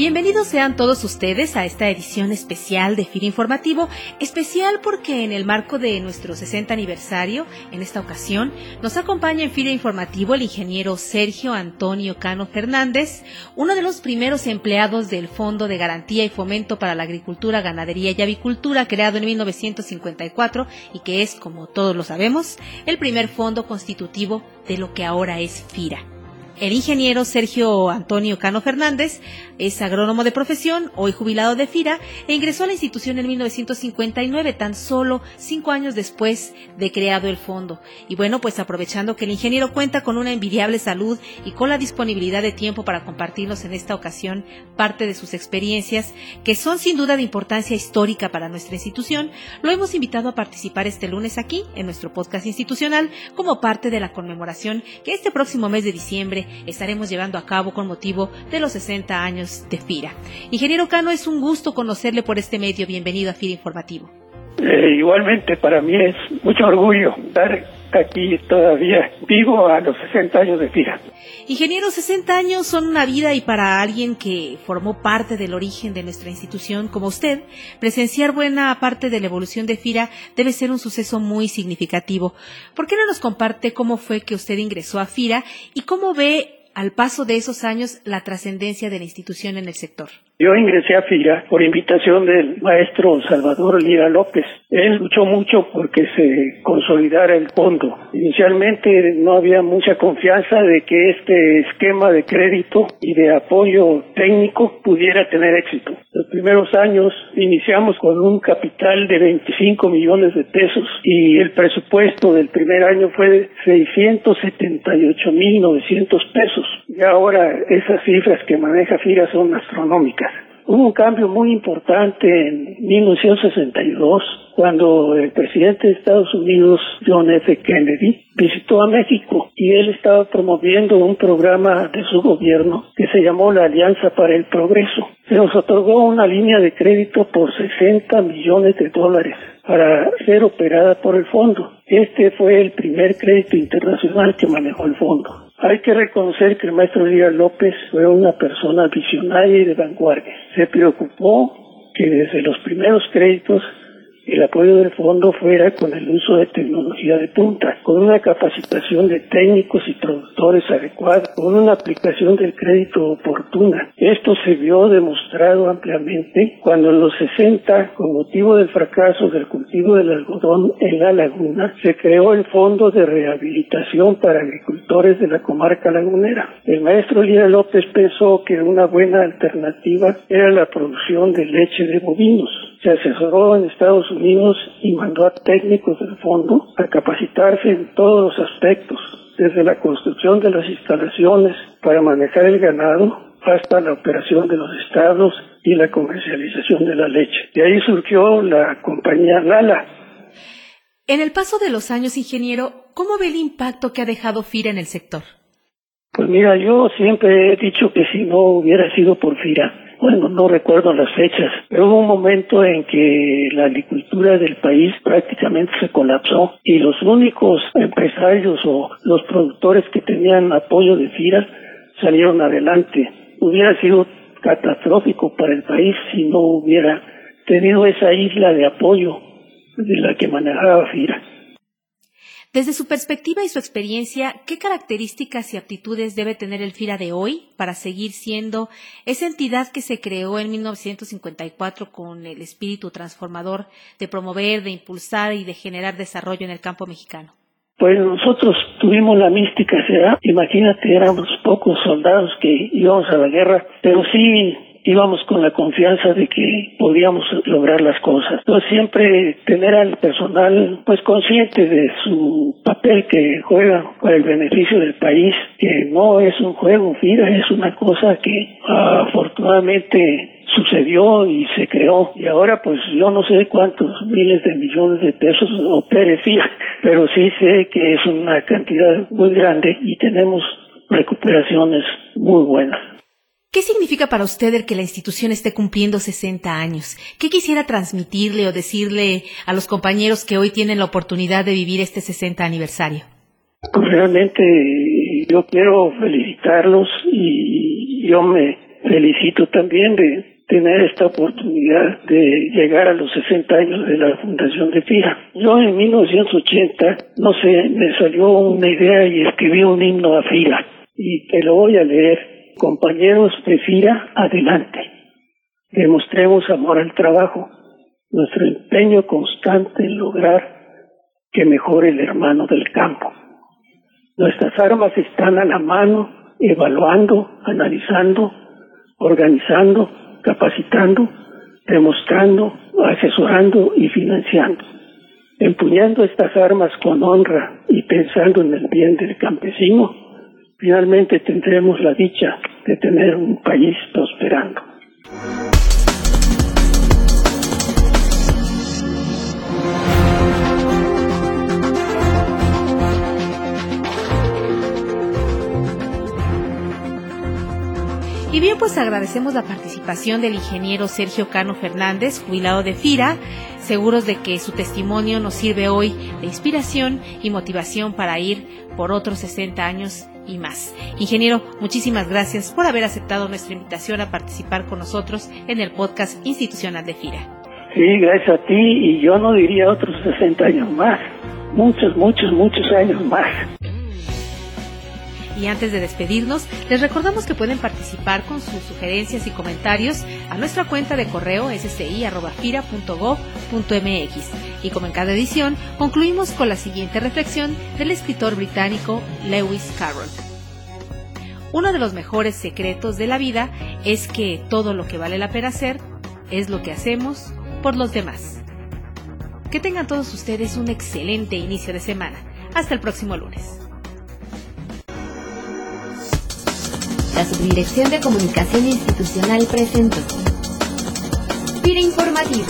Bienvenidos sean todos ustedes a esta edición especial de FIR Informativo, especial porque en el marco de nuestro 60 aniversario, en esta ocasión, nos acompaña en FIR Informativo el ingeniero Sergio Antonio Cano Fernández, uno de los primeros empleados del Fondo de Garantía y Fomento para la Agricultura, Ganadería y Avicultura, creado en 1954 y que es, como todos lo sabemos, el primer fondo constitutivo de lo que ahora es FIRA. El ingeniero Sergio Antonio Cano Fernández es agrónomo de profesión, hoy jubilado de FIRA, e ingresó a la institución en 1959, tan solo cinco años después de creado el fondo. Y bueno, pues aprovechando que el ingeniero cuenta con una envidiable salud y con la disponibilidad de tiempo para compartirnos en esta ocasión parte de sus experiencias, que son sin duda de importancia histórica para nuestra institución, lo hemos invitado a participar este lunes aquí, en nuestro podcast institucional, como parte de la conmemoración que este próximo mes de diciembre estaremos llevando a cabo con motivo de los 60 años de FIRA. Ingeniero Cano, es un gusto conocerle por este medio. Bienvenido a FIRA Informativo. Eh, igualmente, para mí es mucho orgullo estar aquí todavía vivo a los 60 años de FIRA. Ingeniero, 60 años son una vida y para alguien que formó parte del origen de nuestra institución como usted, presenciar buena parte de la evolución de FIRA debe ser un suceso muy significativo. ¿Por qué no nos comparte cómo fue que usted ingresó a FIRA y cómo ve al paso de esos años la trascendencia de la institución en el sector? Yo ingresé a FIRA por invitación del maestro Salvador Lira López. Él luchó mucho porque se consolidara el fondo. Inicialmente no había mucha confianza de que este esquema de crédito y de apoyo técnico pudiera tener éxito. Los primeros años iniciamos con un capital de 25 millones de pesos y el presupuesto del primer año fue de 678 mil 900 pesos. Y ahora esas cifras que maneja FIRA son astronómicas. Hubo un cambio muy importante en 1962 cuando el presidente de Estados Unidos, John F. Kennedy, visitó a México y él estaba promoviendo un programa de su gobierno que se llamó la Alianza para el Progreso. Se nos otorgó una línea de crédito por 60 millones de dólares para ser operada por el fondo. Este fue el primer crédito internacional que manejó el fondo. Hay que reconocer que el maestro Díaz López fue una persona visionaria y de vanguardia. Se preocupó que desde los primeros créditos el apoyo del fondo fuera con el uso de tecnología de punta, con una capacitación de técnicos y productores adecuada, con una aplicación del crédito oportuna. Esto se vio demostrado ampliamente cuando en los 60, con motivo del fracaso del cultivo del algodón en la laguna, se creó el Fondo de Rehabilitación para Agricultores de la Comarca Lagunera. El maestro Lira López pensó que una buena alternativa era la producción de leche de bovinos. Se asesoró en Estados Unidos y mandó a técnicos del fondo a capacitarse en todos los aspectos, desde la construcción de las instalaciones para manejar el ganado hasta la operación de los estados y la comercialización de la leche. De ahí surgió la compañía Lala. En el paso de los años, ingeniero, ¿cómo ve el impacto que ha dejado FIRA en el sector? Pues mira, yo siempre he dicho que si no hubiera sido por FIRA, bueno, no recuerdo las fechas, pero hubo un momento en que la agricultura del país prácticamente se colapsó y los únicos empresarios o los productores que tenían apoyo de FIRA salieron adelante. Hubiera sido catastrófico para el país si no hubiera tenido esa isla de apoyo de la que manejaba FIRA. Desde su perspectiva y su experiencia, ¿qué características y aptitudes debe tener el FIRA de hoy para seguir siendo esa entidad que se creó en 1954 con el espíritu transformador de promover, de impulsar y de generar desarrollo en el campo mexicano? Pues nosotros tuvimos la mística, ¿será? Imagínate, éramos pocos soldados que íbamos a la guerra, pero sí íbamos con la confianza de que podíamos lograr las cosas. Entonces siempre tener al personal pues consciente de su papel que juega para el beneficio del país, que no es un juego, mira, es una cosa que afortunadamente sucedió y se creó y ahora pues yo no sé cuántos miles de millones de pesos opere pero sí sé que es una cantidad muy grande y tenemos recuperaciones muy buenas. ¿Qué ¿Qué significa para usted el que la institución esté cumpliendo 60 años? ¿Qué quisiera transmitirle o decirle a los compañeros que hoy tienen la oportunidad de vivir este 60 aniversario? Pues realmente yo quiero felicitarlos y yo me felicito también de tener esta oportunidad de llegar a los 60 años de la fundación de FIRA. Yo en 1980, no sé, me salió una idea y escribí un himno a FIRA y te lo voy a leer. Compañeros de adelante. Demostremos amor al trabajo, nuestro empeño constante en lograr que mejore el hermano del campo. Nuestras armas están a la mano, evaluando, analizando, organizando, capacitando, demostrando, asesorando y financiando. Empuñando estas armas con honra y pensando en el bien del campesino, finalmente tendremos la dicha de tener un país prosperando. Y bien, pues agradecemos la participación del ingeniero Sergio Cano Fernández, jubilado de FIRA, seguros de que su testimonio nos sirve hoy de inspiración y motivación para ir por otros 60 años y más. Ingeniero, muchísimas gracias por haber aceptado nuestra invitación a participar con nosotros en el podcast institucional de FIRA. Sí, gracias a ti y yo no diría otros 60 años más, muchos, muchos, muchos años más. Y antes de despedirnos, les recordamos que pueden participar con sus sugerencias y comentarios a nuestra cuenta de correo sci.fira.gov.mx. Y como en cada edición, concluimos con la siguiente reflexión del escritor británico Lewis Carroll. Uno de los mejores secretos de la vida es que todo lo que vale la pena hacer es lo que hacemos por los demás. Que tengan todos ustedes un excelente inicio de semana. Hasta el próximo lunes. La Subdirección de Comunicación Institucional presentó. Pira Informativo.